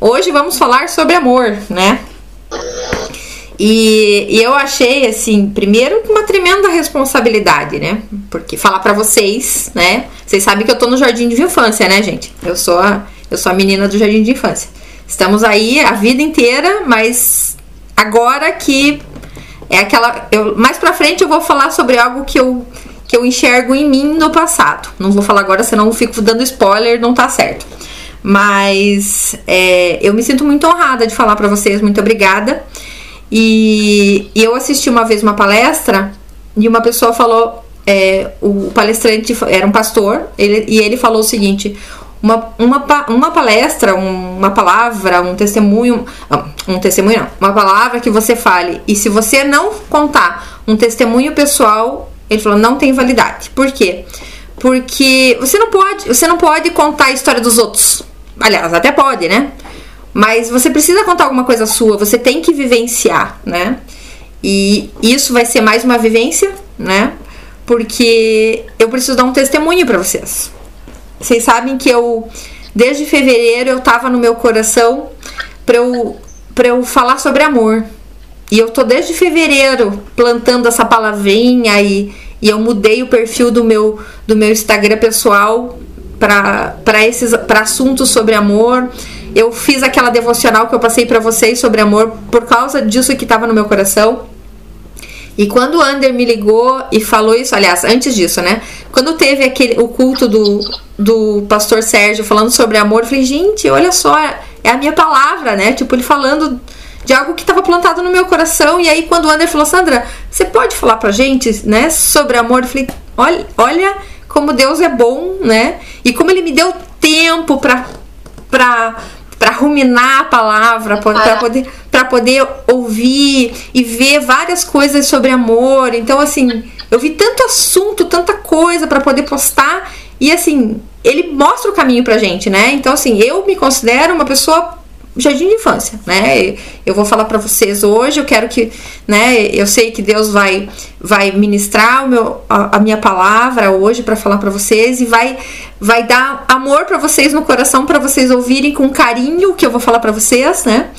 hoje vamos falar sobre amor, né? E, e eu achei, assim, primeiro uma tremenda responsabilidade, né? Porque falar para vocês, né? Vocês sabem que eu tô no jardim de infância, né, gente? Eu sou a, eu sou a menina do jardim de infância. Estamos aí a vida inteira, mas agora que é aquela. Eu, mais pra frente eu vou falar sobre algo que eu, que eu enxergo em mim no passado. Não vou falar agora, senão eu fico dando spoiler, não tá certo. Mas é, eu me sinto muito honrada de falar para vocês, muito obrigada. E, e, eu assisti uma vez uma palestra e uma pessoa falou, é, o palestrante era um pastor, ele, e ele falou o seguinte: uma, uma, uma palestra, uma palavra, um testemunho, um testemunho não, uma palavra que você fale, e se você não contar um testemunho pessoal, ele falou, não tem validade. Por quê? Porque você não pode, você não pode contar a história dos outros. Aliás, até pode, né? Mas você precisa contar alguma coisa sua, você tem que vivenciar, né? E isso vai ser mais uma vivência, né? Porque eu preciso dar um testemunho para vocês. Vocês sabem que eu desde fevereiro eu tava no meu coração para eu para eu falar sobre amor. E eu tô desde fevereiro plantando essa palavrinha e, e eu mudei o perfil do meu do meu Instagram pessoal para assuntos sobre amor eu fiz aquela devocional que eu passei para vocês sobre amor por causa disso que estava no meu coração. E quando o Ander me ligou e falou isso, aliás, antes disso, né? Quando teve aquele, o culto do, do pastor Sérgio falando sobre amor, eu falei, gente, olha só, é a minha palavra, né? Tipo, ele falando de algo que estava plantado no meu coração. E aí, quando o Ander falou, Sandra, você pode falar pra gente, né, sobre amor? Eu falei, olha, olha como Deus é bom, né? E como ele me deu tempo pra, pra para ruminar a palavra, para poder, para poder ouvir e ver várias coisas sobre amor. Então, assim, eu vi tanto assunto, tanta coisa para poder postar e assim, ele mostra o caminho pra gente, né? Então, assim, eu me considero uma pessoa jardim de infância, né? Eu vou falar para vocês hoje, eu quero que, né, eu sei que Deus vai vai ministrar meu a, a minha palavra hoje para falar para vocês e vai vai dar amor para vocês no coração para vocês ouvirem com carinho o que eu vou falar para vocês, né?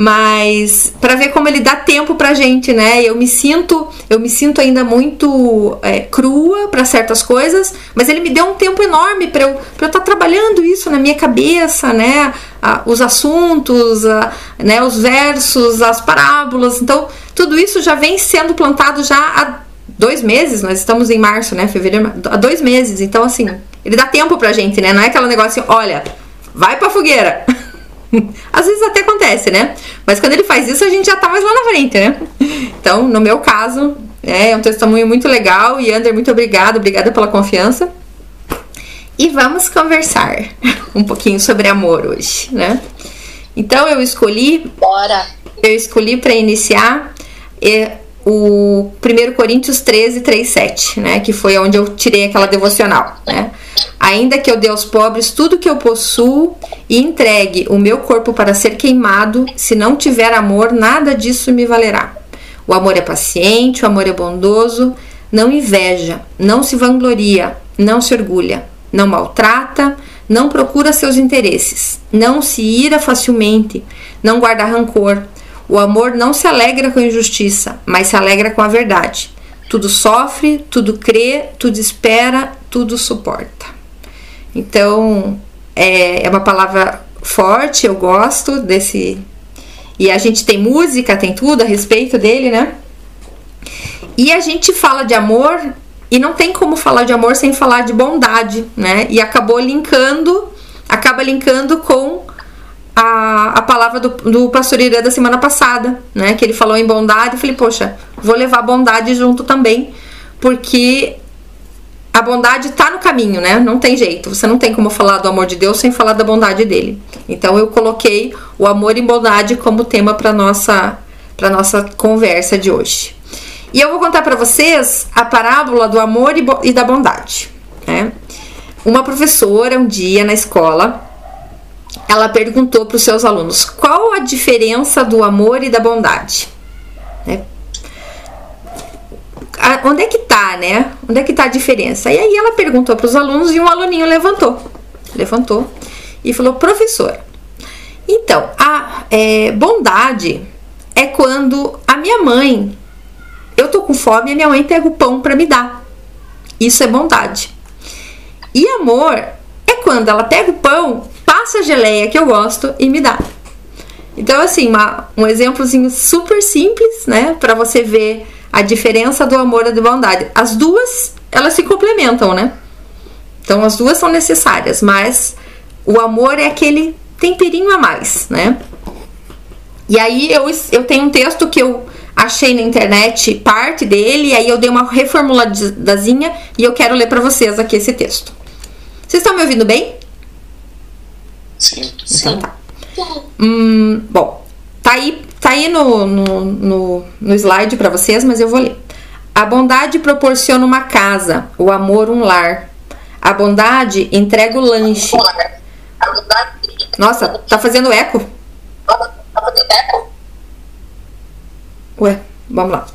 Mas para ver como ele dá tempo pra gente, né? Eu me sinto, eu me sinto ainda muito é, crua para certas coisas, mas ele me deu um tempo enorme para eu estar tá trabalhando isso na minha cabeça, né? os assuntos, né? Os versos, as parábolas, então tudo isso já vem sendo plantado já há dois meses. Nós estamos em março, né? Fevereiro, há dois meses. Então assim, ele dá tempo pra gente, né? Não é aquele negócio assim, olha, vai pra fogueira. Às vezes até acontece, né? Mas quando ele faz isso, a gente já tá mais lá na frente, né? Então, no meu caso, é um testemunho muito legal. E Ander, muito obrigada, obrigada pela confiança. E vamos conversar um pouquinho sobre amor hoje, né? Então eu escolhi. Bora! Eu escolhi para iniciar é, o 1 Coríntios 13, 3, 7, né? Que foi onde eu tirei aquela devocional, né? Ainda que eu dê aos pobres tudo que eu possuo e entregue o meu corpo para ser queimado, se não tiver amor, nada disso me valerá. O amor é paciente, o amor é bondoso, não inveja, não se vangloria, não se orgulha, não maltrata, não procura seus interesses, não se ira facilmente, não guarda rancor. O amor não se alegra com a injustiça, mas se alegra com a verdade. Tudo sofre, tudo crê, tudo espera, tudo suporta. Então, é, é uma palavra forte, eu gosto desse. E a gente tem música, tem tudo a respeito dele, né? E a gente fala de amor e não tem como falar de amor sem falar de bondade, né? E acabou linkando, acaba linkando com a, a palavra do, do pastor Irã da semana passada, né? Que ele falou em bondade. Eu falei, poxa, vou levar bondade junto também, porque a bondade está no caminho, né? Não tem jeito. Você não tem como falar do amor de Deus sem falar da bondade dele. Então eu coloquei o amor e bondade como tema para nossa para nossa conversa de hoje. E eu vou contar para vocês a parábola do amor e, e da bondade. Né? Uma professora um dia na escola ela perguntou para os seus alunos qual a diferença do amor e da bondade. Né? Onde é que tá, né? Onde é que tá a diferença? E aí ela perguntou para os alunos e um aluninho levantou, levantou e falou: professora, Então, a é, bondade é quando a minha mãe, eu tô com fome e a minha mãe pega o pão para me dar. Isso é bondade. E amor é quando ela pega o pão, passa a geleia que eu gosto e me dá. Então, assim, uma, um exemplozinho super simples, né, para você ver a diferença do amor e da bondade. As duas, elas se complementam, né? Então, as duas são necessárias, mas o amor é aquele temperinho a mais, né? E aí eu, eu tenho um texto que eu achei na internet parte dele, e aí eu dei uma reformuladazinha e eu quero ler para vocês aqui esse texto. Vocês estão me ouvindo bem? Sim, sim. Então tá. Hum, bom, tá aí, tá aí no, no, no, no slide para vocês, mas eu vou ler. A bondade proporciona uma casa, o amor um lar. A bondade entrega o lanche. Nossa, tá fazendo eco? Ué, vamos lá.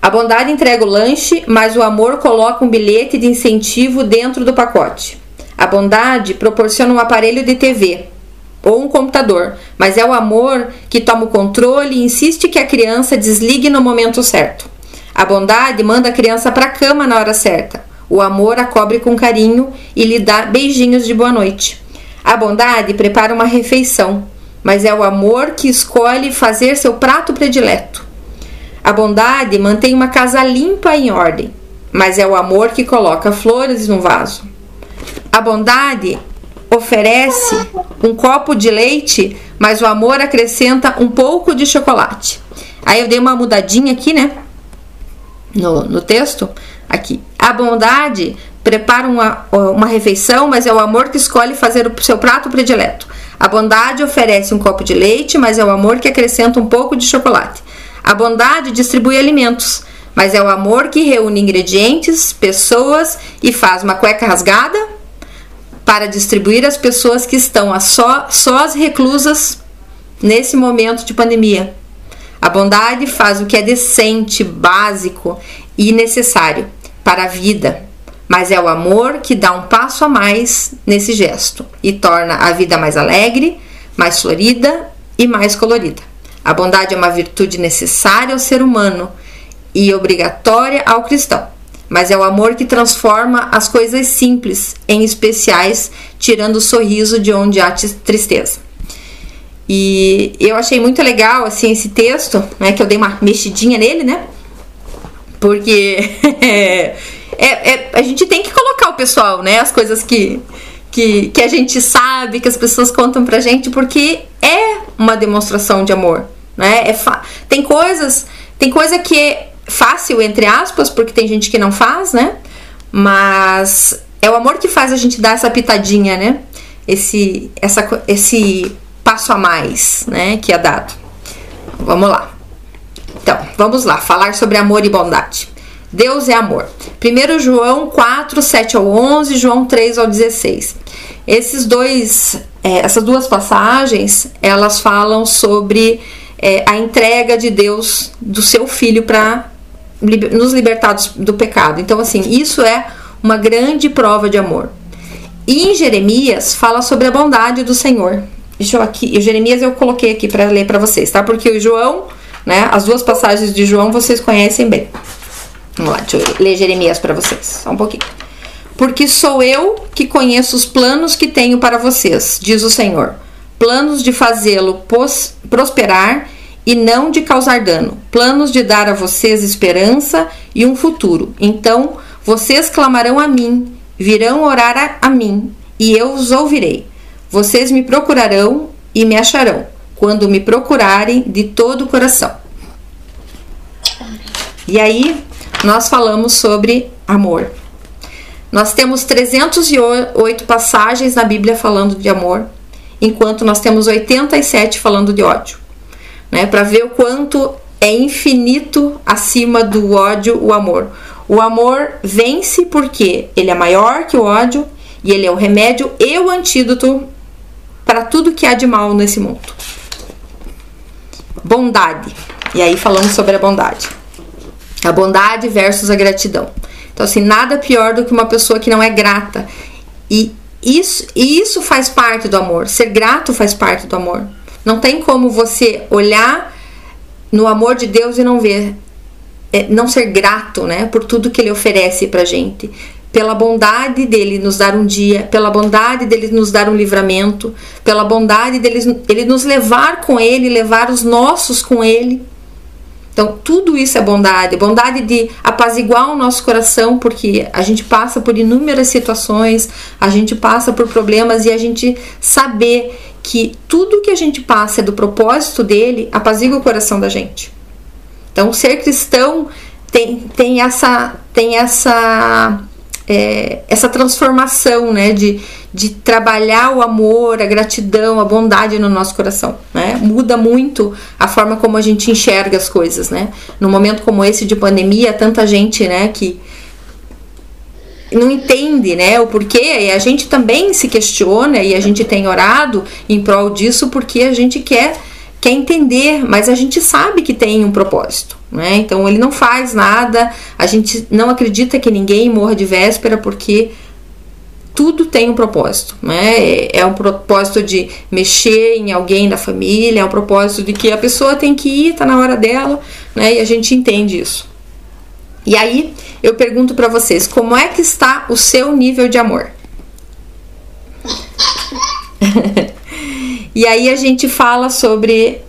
A bondade entrega o lanche, mas o amor coloca um bilhete de incentivo dentro do pacote. A bondade proporciona um aparelho de TV ou um computador, mas é o amor que toma o controle e insiste que a criança desligue no momento certo. A bondade manda a criança para a cama na hora certa. O amor a cobre com carinho e lhe dá beijinhos de boa noite. A bondade prepara uma refeição, mas é o amor que escolhe fazer seu prato predileto. A bondade mantém uma casa limpa e em ordem, mas é o amor que coloca flores no vaso. A bondade oferece um copo de leite, mas o amor acrescenta um pouco de chocolate. Aí eu dei uma mudadinha aqui, né? No, no texto, aqui. A bondade prepara uma, uma refeição, mas é o amor que escolhe fazer o seu prato predileto. A bondade oferece um copo de leite, mas é o amor que acrescenta um pouco de chocolate. A bondade distribui alimentos, mas é o amor que reúne ingredientes, pessoas e faz uma cueca rasgada para distribuir às pessoas que estão a só, sós reclusas nesse momento de pandemia. A bondade faz o que é decente, básico e necessário para a vida, mas é o amor que dá um passo a mais nesse gesto e torna a vida mais alegre, mais florida e mais colorida. A bondade é uma virtude necessária ao ser humano e obrigatória ao cristão, mas é o amor que transforma as coisas simples em especiais, tirando o sorriso de onde há tristeza. E eu achei muito legal assim esse texto, né, que eu dei uma mexidinha nele, né? Porque é, é, a gente tem que colocar o pessoal, né? As coisas que, que, que a gente sabe, que as pessoas contam pra gente, porque é uma demonstração de amor né? É tem coisas, tem coisa que fácil entre aspas, porque tem gente que não faz, né? Mas é o amor que faz a gente dar essa pitadinha, né? Esse essa esse passo a mais, né, que é dado. Vamos lá. Então, vamos lá, falar sobre amor e bondade. Deus é amor. 1 João 4, 7 ao 11, João 3 ao 16. Esses dois, é, essas duas passagens, elas falam sobre é, a entrega de Deus do seu filho para nos libertar do pecado. Então, assim, isso é uma grande prova de amor. E em Jeremias fala sobre a bondade do Senhor. Deixa eu aqui, Jeremias eu coloquei aqui para ler para vocês, tá? Porque o João, né, as duas passagens de João vocês conhecem bem. Vamos lá, deixa eu ler Jeremias para vocês, só um pouquinho. Porque sou eu que conheço os planos que tenho para vocês, diz o Senhor. Planos de fazê-lo prosperar e não de causar dano, planos de dar a vocês esperança e um futuro. Então vocês clamarão a mim, virão orar a, a mim, e eu os ouvirei. Vocês me procurarão e me acharão, quando me procurarem de todo o coração. E aí, nós falamos sobre amor. Nós temos 308 passagens na Bíblia falando de amor, enquanto nós temos 87 falando de ódio né? Para ver o quanto é infinito acima do ódio o amor. O amor vence porque ele é maior que o ódio e ele é o remédio e o antídoto para tudo que há de mal nesse mundo. Bondade. E aí falamos sobre a bondade. A bondade versus a gratidão. Então, assim, nada pior do que uma pessoa que não é grata. E isso, e isso faz parte do amor. Ser grato faz parte do amor. Não tem como você olhar no amor de Deus e não ver, é, não ser grato, né, por tudo que Ele oferece para gente, pela bondade dele nos dar um dia, pela bondade dele nos dar um livramento, pela bondade dele ele nos levar com ele, levar os nossos com ele. Então, tudo isso é bondade, bondade de apaziguar o nosso coração, porque a gente passa por inúmeras situações, a gente passa por problemas e a gente saber que tudo que a gente passa é do propósito dele, apazigua o coração da gente. Então, ser cristão tem, tem essa tem essa é, essa transformação, né, de, de trabalhar o amor, a gratidão, a bondade no nosso coração, né? Muda muito a forma como a gente enxerga as coisas, né? No momento como esse de pandemia, tanta gente, né, que não entende, né, o porquê, e a gente também se questiona e a gente tem orado em prol disso porque a gente quer quer entender, mas a gente sabe que tem um propósito, né? Então ele não faz nada, a gente não acredita que ninguém morra de véspera porque tudo tem um propósito, né? É um propósito de mexer em alguém da família, é um propósito de que a pessoa tem que ir, tá na hora dela, né? E a gente entende isso. E aí eu pergunto para vocês, como é que está o seu nível de amor? E aí a gente fala sobre.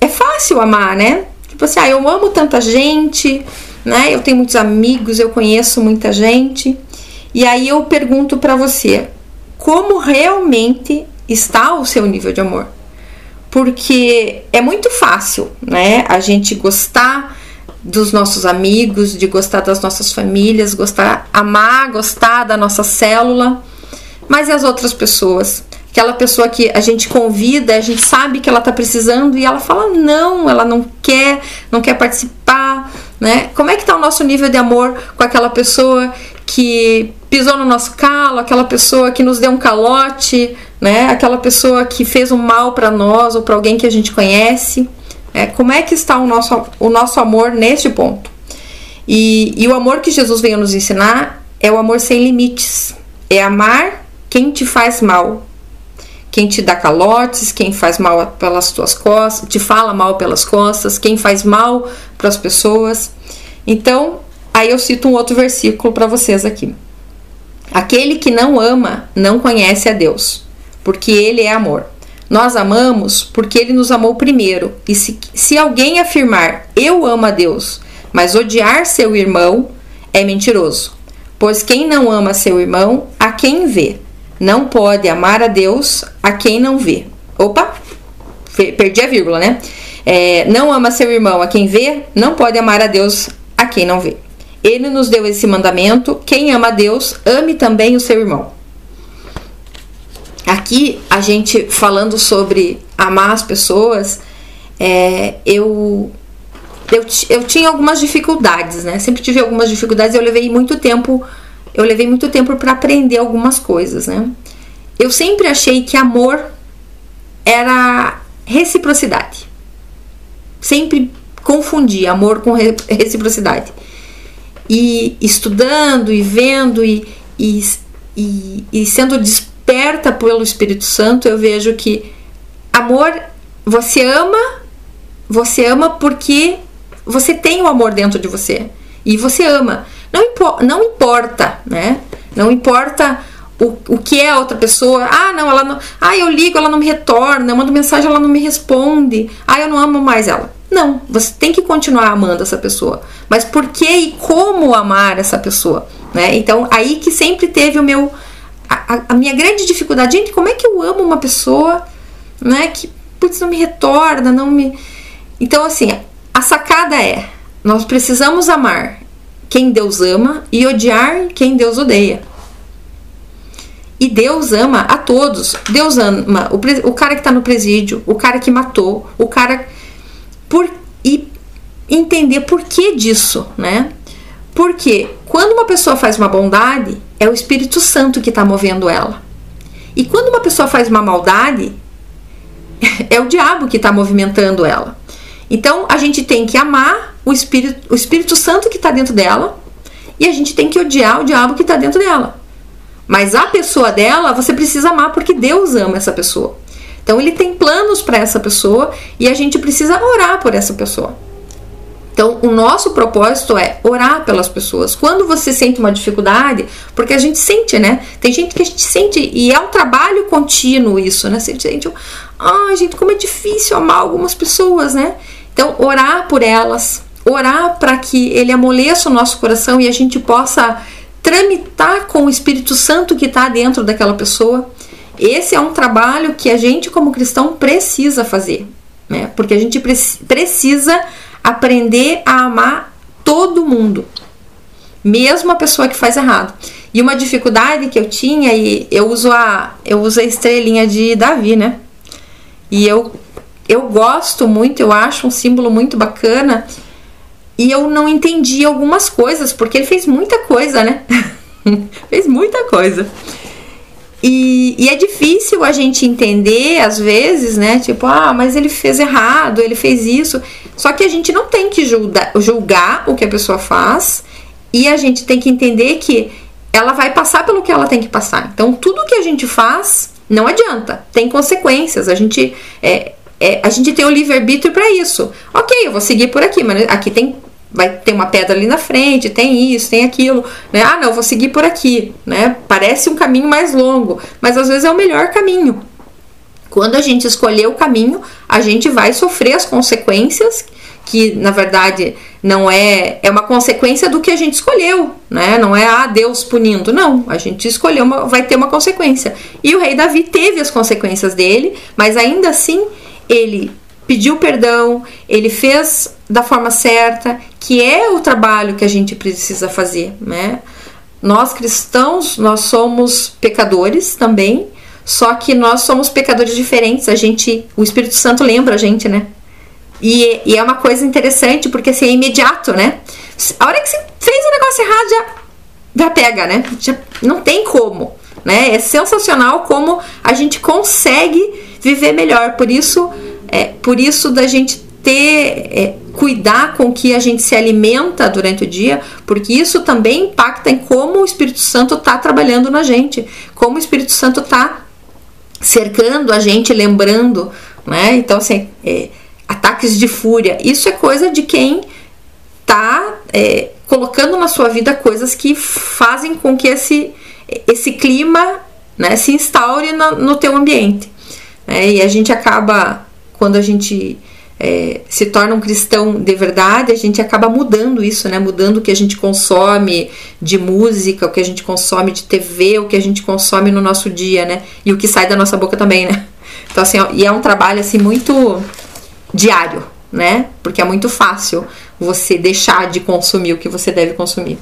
É fácil amar, né? Tipo assim, ah, eu amo tanta gente, né? Eu tenho muitos amigos, eu conheço muita gente. E aí eu pergunto para você, como realmente está o seu nível de amor? Porque é muito fácil, né? A gente gostar dos nossos amigos, de gostar das nossas famílias, gostar, amar, gostar da nossa célula. Mas e as outras pessoas? aquela pessoa que a gente convida, a gente sabe que ela está precisando e ela fala não, ela não quer, não quer participar, né? Como é que está o nosso nível de amor com aquela pessoa que pisou no nosso calo, aquela pessoa que nos deu um calote, né? Aquela pessoa que fez um mal para nós ou para alguém que a gente conhece. É, como é que está o nosso, o nosso amor neste ponto? E, e o amor que Jesus veio nos ensinar é o amor sem limites. É amar quem te faz mal, quem te dá calotes, quem faz mal pelas tuas costas, te fala mal pelas costas, quem faz mal para as pessoas. Então, aí eu cito um outro versículo para vocês aqui. Aquele que não ama não conhece a Deus, porque ele é amor. Nós amamos porque ele nos amou primeiro. E se, se alguém afirmar eu amo a Deus, mas odiar seu irmão, é mentiroso. Pois quem não ama seu irmão, a quem vê? não pode amar a Deus a quem não vê. Opa, perdi a vírgula, né? É, não ama seu irmão a quem vê, não pode amar a Deus a quem não vê. Ele nos deu esse mandamento: quem ama a Deus, ame também o seu irmão. Aqui, a gente falando sobre amar as pessoas, é, eu, eu, eu tinha algumas dificuldades, né? Sempre tive algumas dificuldades, eu levei muito tempo eu levei muito tempo para aprender algumas coisas, né? Eu sempre achei que amor era reciprocidade. Sempre confundi amor com reciprocidade. E estudando e vendo e, e, e, e sendo desperta pelo Espírito Santo, eu vejo que amor, você ama, você ama porque você tem o amor dentro de você. E você ama. Não, impo não importa, né? Não importa o, o que é a outra pessoa. Ah, não, ela não. Ah, eu ligo, ela não me retorna. Eu mando mensagem, ela não me responde. Ah, eu não amo mais ela. Não, você tem que continuar amando essa pessoa. Mas por que e como amar essa pessoa? Né? Então, aí que sempre teve o meu. A, a, minha grande dificuldade. Gente, como é que eu amo uma pessoa né, que putz, não me retorna, não me. Então, assim, a sacada é: nós precisamos amar quem Deus ama e odiar quem Deus odeia. E Deus ama a todos. Deus ama o, o cara que está no presídio, o cara que matou, o cara. Por, e entender por que disso, né? Porque quando uma pessoa faz uma bondade, é o Espírito Santo que está movendo ela. E quando uma pessoa faz uma maldade, é o diabo que está movimentando ela. Então a gente tem que amar o Espírito, o Espírito Santo que está dentro dela e a gente tem que odiar o diabo que está dentro dela. Mas a pessoa dela você precisa amar porque Deus ama essa pessoa. Então ele tem planos para essa pessoa e a gente precisa orar por essa pessoa. Então, o nosso propósito é orar pelas pessoas. Quando você sente uma dificuldade, porque a gente sente, né? Tem gente que a gente sente, e é um trabalho contínuo isso, né? Você sente, ah, gente, como é difícil amar algumas pessoas, né? Então, orar por elas, orar para que ele amoleça o nosso coração e a gente possa tramitar com o Espírito Santo que está dentro daquela pessoa. Esse é um trabalho que a gente, como cristão, precisa fazer, né? Porque a gente precisa aprender a amar todo mundo, mesmo a pessoa que faz errado. E uma dificuldade que eu tinha e eu uso a eu uso a estrelinha de Davi, né? E eu eu gosto muito, eu acho um símbolo muito bacana. E eu não entendi algumas coisas, porque ele fez muita coisa, né? fez muita coisa. E, e, é difícil a gente entender, às vezes, né? Tipo, ah, mas ele fez errado, ele fez isso. Só que a gente não tem que julgar, julgar o que a pessoa faz e a gente tem que entender que ela vai passar pelo que ela tem que passar. Então, tudo que a gente faz não adianta, tem consequências. A gente, é, é, a gente tem o livre-arbítrio para isso. Ok, eu vou seguir por aqui, mas aqui tem vai ter uma pedra ali na frente, tem isso, tem aquilo, né? Ah, não, vou seguir por aqui, né? Parece um caminho mais longo, mas às vezes é o melhor caminho. Quando a gente escolher o caminho, a gente vai sofrer as consequências, que na verdade não é é uma consequência do que a gente escolheu, né? Não é ah, Deus punindo, não. A gente escolheu, uma, vai ter uma consequência. E o rei Davi teve as consequências dele, mas ainda assim ele pediu perdão, ele fez da forma certa, que é o trabalho que a gente precisa fazer, né? Nós cristãos, nós somos pecadores também, só que nós somos pecadores diferentes. A gente, o Espírito Santo lembra a gente, né? E, e é uma coisa interessante porque assim, é imediato, né? A hora que você fez o negócio errado já, já pega, né? Já não tem como, né? É sensacional como a gente consegue viver melhor. Por isso, é por isso da gente ter é, cuidar com que a gente se alimenta durante o dia, porque isso também impacta em como o Espírito Santo está trabalhando na gente, como o Espírito Santo está cercando a gente, lembrando, né? Então, assim, é, ataques de fúria, isso é coisa de quem tá é, colocando na sua vida coisas que fazem com que esse, esse clima né, se instaure no, no teu ambiente. Né? E a gente acaba, quando a gente é, se torna um cristão de verdade, a gente acaba mudando isso, né? Mudando o que a gente consome de música, o que a gente consome de TV, o que a gente consome no nosso dia, né? E o que sai da nossa boca também, né? Então, assim, e é um trabalho, assim, muito diário, né? Porque é muito fácil você deixar de consumir o que você deve consumir.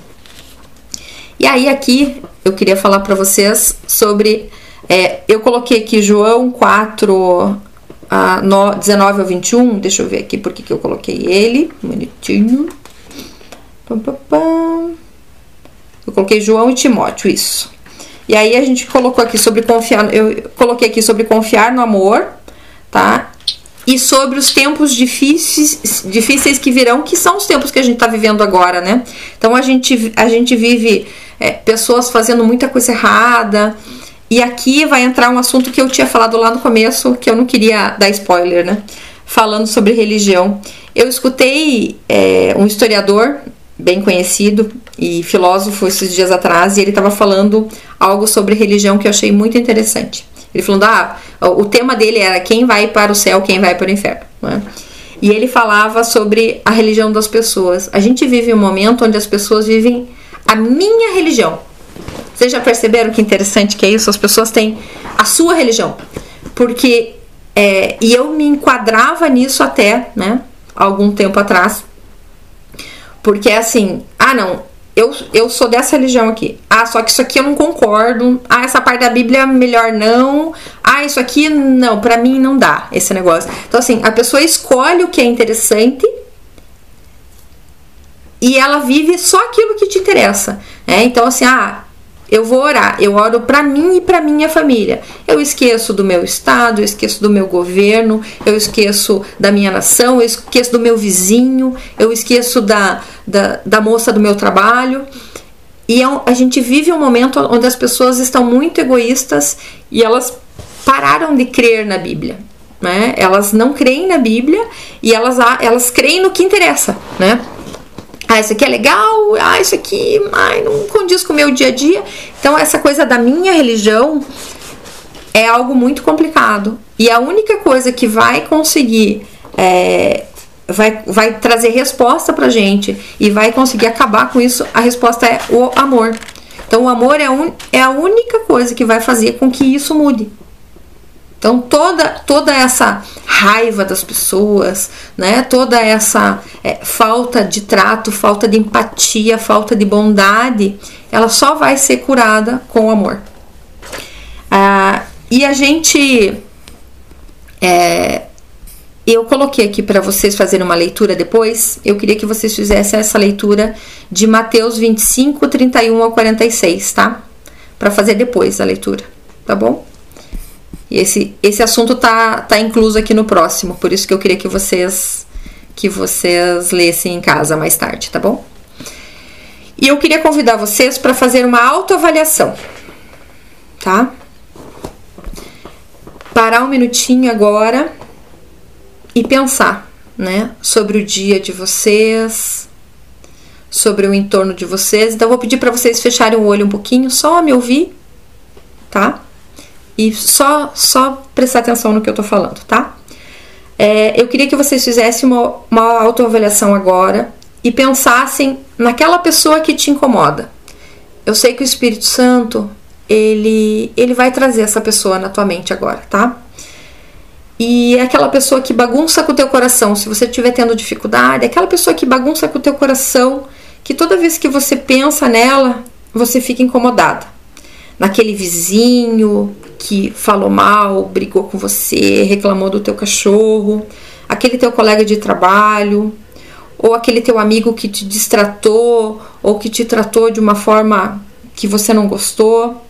E aí, aqui, eu queria falar para vocês sobre. É, eu coloquei aqui João 4, a no, 19 ao 21, deixa eu ver aqui porque que eu coloquei ele, bonitinho. Eu coloquei João e Timóteo, isso. E aí a gente colocou aqui sobre confiar, eu coloquei aqui sobre confiar no amor, tá? E sobre os tempos difíceis, difíceis que virão, que são os tempos que a gente está vivendo agora, né? Então a gente, a gente vive é, pessoas fazendo muita coisa errada, e aqui vai entrar um assunto que eu tinha falado lá no começo, que eu não queria dar spoiler, né? Falando sobre religião. Eu escutei é, um historiador bem conhecido e filósofo esses dias atrás, e ele estava falando algo sobre religião que eu achei muito interessante. Ele falando, ah, o tema dele era quem vai para o céu, quem vai para o inferno. Né? E ele falava sobre a religião das pessoas. A gente vive um momento onde as pessoas vivem a minha religião. Vocês já perceberam que interessante que é isso? As pessoas têm a sua religião. Porque, é, e eu me enquadrava nisso até, né, algum tempo atrás. Porque é assim, ah não, eu, eu sou dessa religião aqui. Ah, só que isso aqui eu não concordo. Ah, essa parte da Bíblia melhor não. Ah, isso aqui não, para mim não dá esse negócio. Então assim, a pessoa escolhe o que é interessante e ela vive só aquilo que te interessa. Né? Então assim, ah, eu vou orar, eu oro para mim e para minha família. Eu esqueço do meu estado, eu esqueço do meu governo, eu esqueço da minha nação, eu esqueço do meu vizinho, eu esqueço da, da, da moça do meu trabalho. E é a gente vive um momento onde as pessoas estão muito egoístas e elas pararam de crer na Bíblia. Né? Elas não creem na Bíblia e elas, elas creem no que interessa, né? Ah, isso aqui é legal, ah, isso aqui ai, não condiz com o meu dia a dia. Então, essa coisa da minha religião é algo muito complicado. E a única coisa que vai conseguir, é, vai, vai trazer resposta pra gente e vai conseguir acabar com isso, a resposta é o amor. Então, o amor é, un, é a única coisa que vai fazer com que isso mude. Então toda toda essa raiva das pessoas, né? Toda essa é, falta de trato, falta de empatia, falta de bondade, ela só vai ser curada com o amor. Ah, e a gente é, eu coloquei aqui para vocês fazerem uma leitura depois. Eu queria que vocês fizessem essa leitura de Mateus 25, 31 ao 46, tá? Para fazer depois a leitura, tá bom? E esse, esse assunto tá, tá incluso aqui no próximo, por isso que eu queria que vocês que vocês lessem em casa mais tarde, tá bom? E eu queria convidar vocês para fazer uma autoavaliação, tá? Parar um minutinho agora e pensar, né, sobre o dia de vocês, sobre o entorno de vocês. Então, eu vou pedir para vocês fecharem o olho um pouquinho, só me ouvir, tá? E só, só prestar atenção no que eu tô falando, tá? É, eu queria que vocês fizessem uma, uma autoavaliação agora e pensassem naquela pessoa que te incomoda. Eu sei que o Espírito Santo, ele, ele vai trazer essa pessoa na tua mente agora, tá? E é aquela pessoa que bagunça com o teu coração, se você estiver tendo dificuldade, é aquela pessoa que bagunça com o teu coração, que toda vez que você pensa nela, você fica incomodada. Naquele vizinho, que falou mal, brigou com você, reclamou do teu cachorro, aquele teu colega de trabalho, ou aquele teu amigo que te distratou ou que te tratou de uma forma que você não gostou,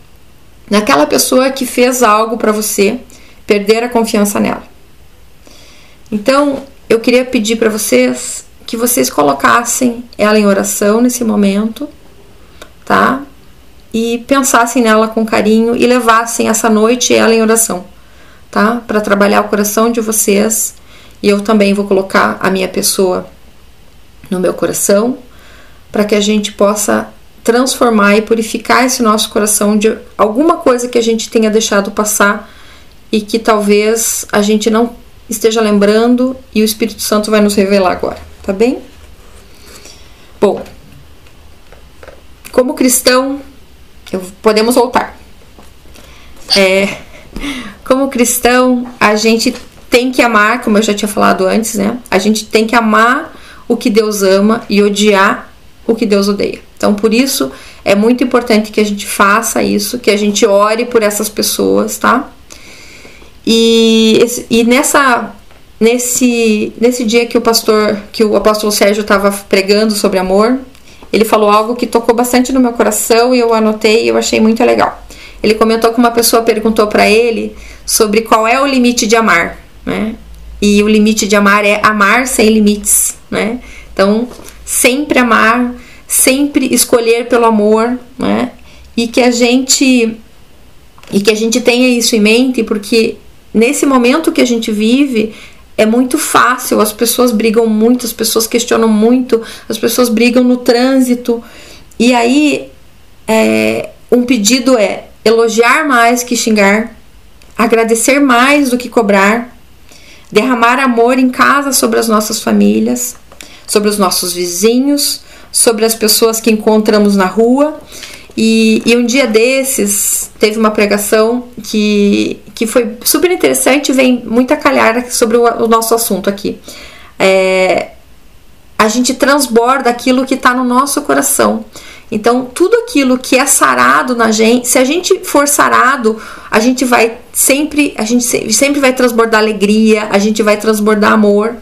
naquela pessoa que fez algo para você perder a confiança nela. Então, eu queria pedir para vocês que vocês colocassem ela em oração nesse momento, tá? E pensassem nela com carinho e levassem essa noite ela em oração, tá? Para trabalhar o coração de vocês. E eu também vou colocar a minha pessoa no meu coração, para que a gente possa transformar e purificar esse nosso coração de alguma coisa que a gente tenha deixado passar e que talvez a gente não esteja lembrando e o Espírito Santo vai nos revelar agora, tá bem? Bom, como cristão, eu, podemos voltar. É, como cristão, a gente tem que amar, como eu já tinha falado antes, né? A gente tem que amar o que Deus ama e odiar o que Deus odeia. Então, por isso é muito importante que a gente faça isso, que a gente ore por essas pessoas, tá? E, e nessa nesse nesse dia que o pastor, que o apóstolo Sérgio estava pregando sobre amor, ele falou algo que tocou bastante no meu coração e eu anotei e eu achei muito legal. Ele comentou que uma pessoa perguntou para ele sobre qual é o limite de amar, né? E o limite de amar é amar sem limites, né? Então, sempre amar, sempre escolher pelo amor, né? E que a gente e que a gente tenha isso em mente, porque nesse momento que a gente vive, é muito fácil, as pessoas brigam muito, as pessoas questionam muito, as pessoas brigam no trânsito. E aí, é, um pedido é elogiar mais que xingar, agradecer mais do que cobrar, derramar amor em casa sobre as nossas famílias, sobre os nossos vizinhos, sobre as pessoas que encontramos na rua e, e, um dia desses teve uma pregação que, que foi super interessante, vem muita calhar sobre o, o nosso assunto aqui. É, a gente transborda aquilo que está no nosso coração. Então, tudo aquilo que é sarado na gente, se a gente for sarado, a gente vai sempre, a gente sempre vai transbordar alegria, a gente vai transbordar amor.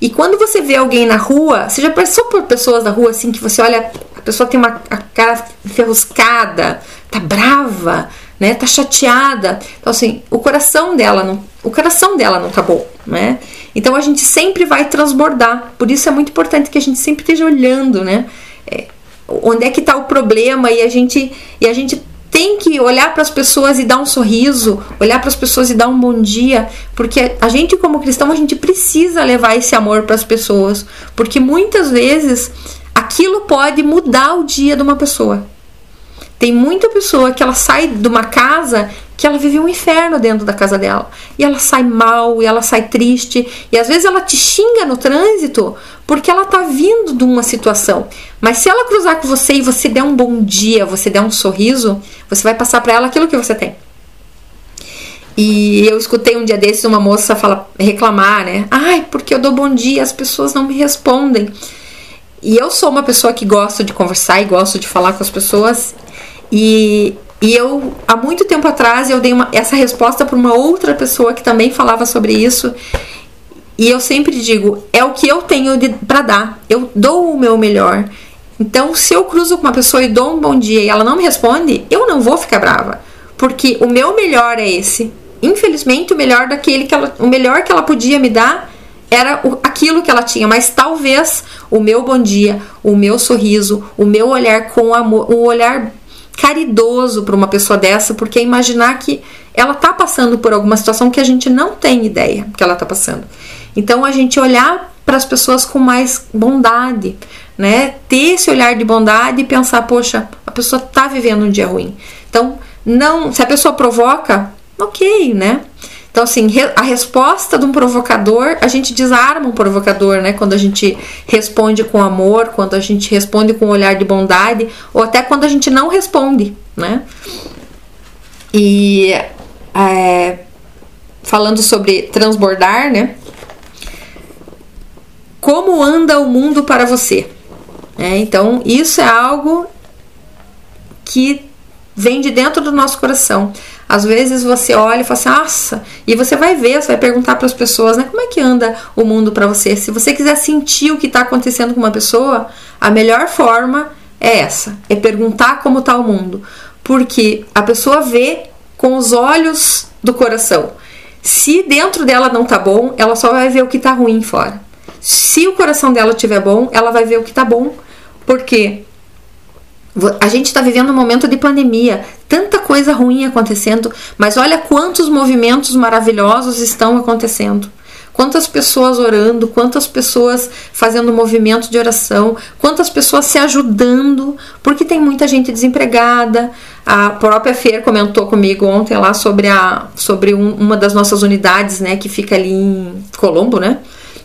E quando você vê alguém na rua, você já passou por pessoas na rua assim que você olha, a pessoa tem uma a cara ferruscada, tá brava, né? Tá chateada. Então assim, o coração dela não, o coração dela não tá bom, né? Então a gente sempre vai transbordar. Por isso é muito importante que a gente sempre esteja olhando, né? É, onde é que tá o problema e a gente e a gente tem que olhar para as pessoas e dar um sorriso, olhar para as pessoas e dar um bom dia, porque a gente como cristão a gente precisa levar esse amor para as pessoas, porque muitas vezes aquilo pode mudar o dia de uma pessoa. Tem muita pessoa que ela sai de uma casa que ela vive um inferno dentro da casa dela. E ela sai mal, e ela sai triste, e às vezes ela te xinga no trânsito porque ela tá vindo de uma situação. Mas se ela cruzar com você e você der um bom dia, você der um sorriso, você vai passar para ela aquilo que você tem. E eu escutei um dia desses uma moça fala, reclamar, né? Ai, porque eu dou bom dia, as pessoas não me respondem. E eu sou uma pessoa que gosta de conversar e gosto de falar com as pessoas. E, e eu, há muito tempo atrás, eu dei uma, essa resposta para uma outra pessoa que também falava sobre isso. E eu sempre digo, é o que eu tenho para dar. Eu dou o meu melhor. Então, se eu cruzo com uma pessoa e dou um bom dia e ela não me responde, eu não vou ficar brava, porque o meu melhor é esse. Infelizmente, o melhor daquele que ela, o melhor que ela podia me dar era o, aquilo que ela tinha, mas talvez o meu bom dia, o meu sorriso, o meu olhar com amor, um olhar caridoso para uma pessoa dessa, porque imaginar que ela tá passando por alguma situação que a gente não tem ideia que ela tá passando. Então a gente olhar para as pessoas com mais bondade, né? Ter esse olhar de bondade e pensar, poxa, a pessoa tá vivendo um dia ruim. Então, não, se a pessoa provoca, OK, né? Então, assim, a resposta de um provocador, a gente desarma um provocador, né? Quando a gente responde com amor, quando a gente responde com um olhar de bondade, ou até quando a gente não responde, né? E é, falando sobre transbordar, né? Como anda o mundo para você? É, então, isso é algo que vem de dentro do nosso coração. Às vezes você olha e fala assim, nossa, e você vai ver, você vai perguntar para as pessoas, né, como é que anda o mundo para você? Se você quiser sentir o que está acontecendo com uma pessoa, a melhor forma é essa, é perguntar como está o mundo, porque a pessoa vê com os olhos do coração. Se dentro dela não tá bom, ela só vai ver o que tá ruim fora. Se o coração dela estiver bom, ela vai ver o que tá bom, porque a gente está vivendo um momento de pandemia, tanta coisa ruim acontecendo, mas olha quantos movimentos maravilhosos estão acontecendo. Quantas pessoas orando, quantas pessoas fazendo movimento de oração, quantas pessoas se ajudando, porque tem muita gente desempregada. A própria Fer comentou comigo ontem lá sobre, a, sobre um, uma das nossas unidades, né, que fica ali em Colombo, né?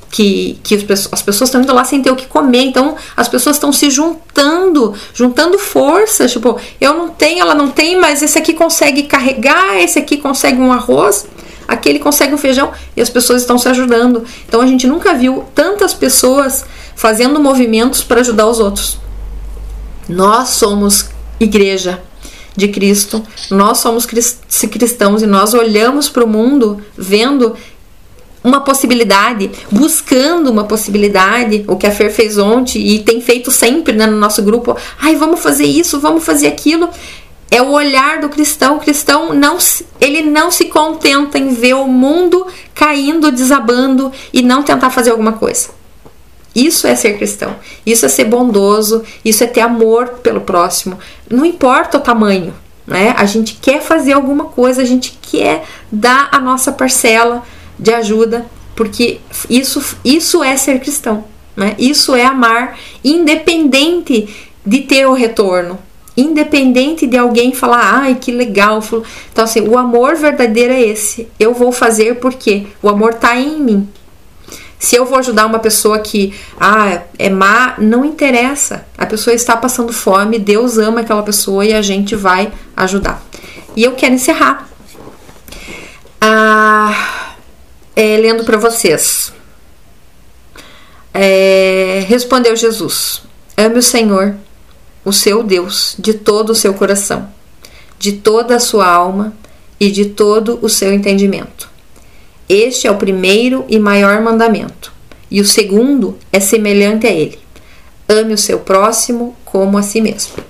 Que, que as pessoas estão indo lá sem ter o que comer, então as pessoas estão se juntando, juntando forças, tipo, eu não tenho, ela não tem, mas esse aqui consegue carregar, esse aqui consegue um arroz, aquele consegue um feijão, e as pessoas estão se ajudando. Então a gente nunca viu tantas pessoas fazendo movimentos para ajudar os outros. Nós somos igreja de Cristo, nós somos cristãos e nós olhamos para o mundo vendo uma possibilidade, buscando uma possibilidade, o que a Fer fez ontem e tem feito sempre né, no nosso grupo. Ai, vamos fazer isso, vamos fazer aquilo. É o olhar do cristão. O cristão não, ele não se contenta em ver o mundo caindo, desabando e não tentar fazer alguma coisa. Isso é ser cristão. Isso é ser bondoso. Isso é ter amor pelo próximo. Não importa o tamanho, né? A gente quer fazer alguma coisa. A gente quer dar a nossa parcela de ajuda, porque isso, isso é ser cristão, né? Isso é amar, independente de ter o retorno, independente de alguém falar, ai que legal. Então, assim, o amor verdadeiro é esse. Eu vou fazer porque o amor está em mim. Se eu vou ajudar uma pessoa que ah, é má, não interessa. A pessoa está passando fome, Deus ama aquela pessoa e a gente vai ajudar. E eu quero encerrar. Ah, é, lendo para vocês. É, respondeu Jesus: Ame o Senhor, o seu Deus, de todo o seu coração, de toda a sua alma e de todo o seu entendimento. Este é o primeiro e maior mandamento, e o segundo é semelhante a ele: ame o seu próximo como a si mesmo.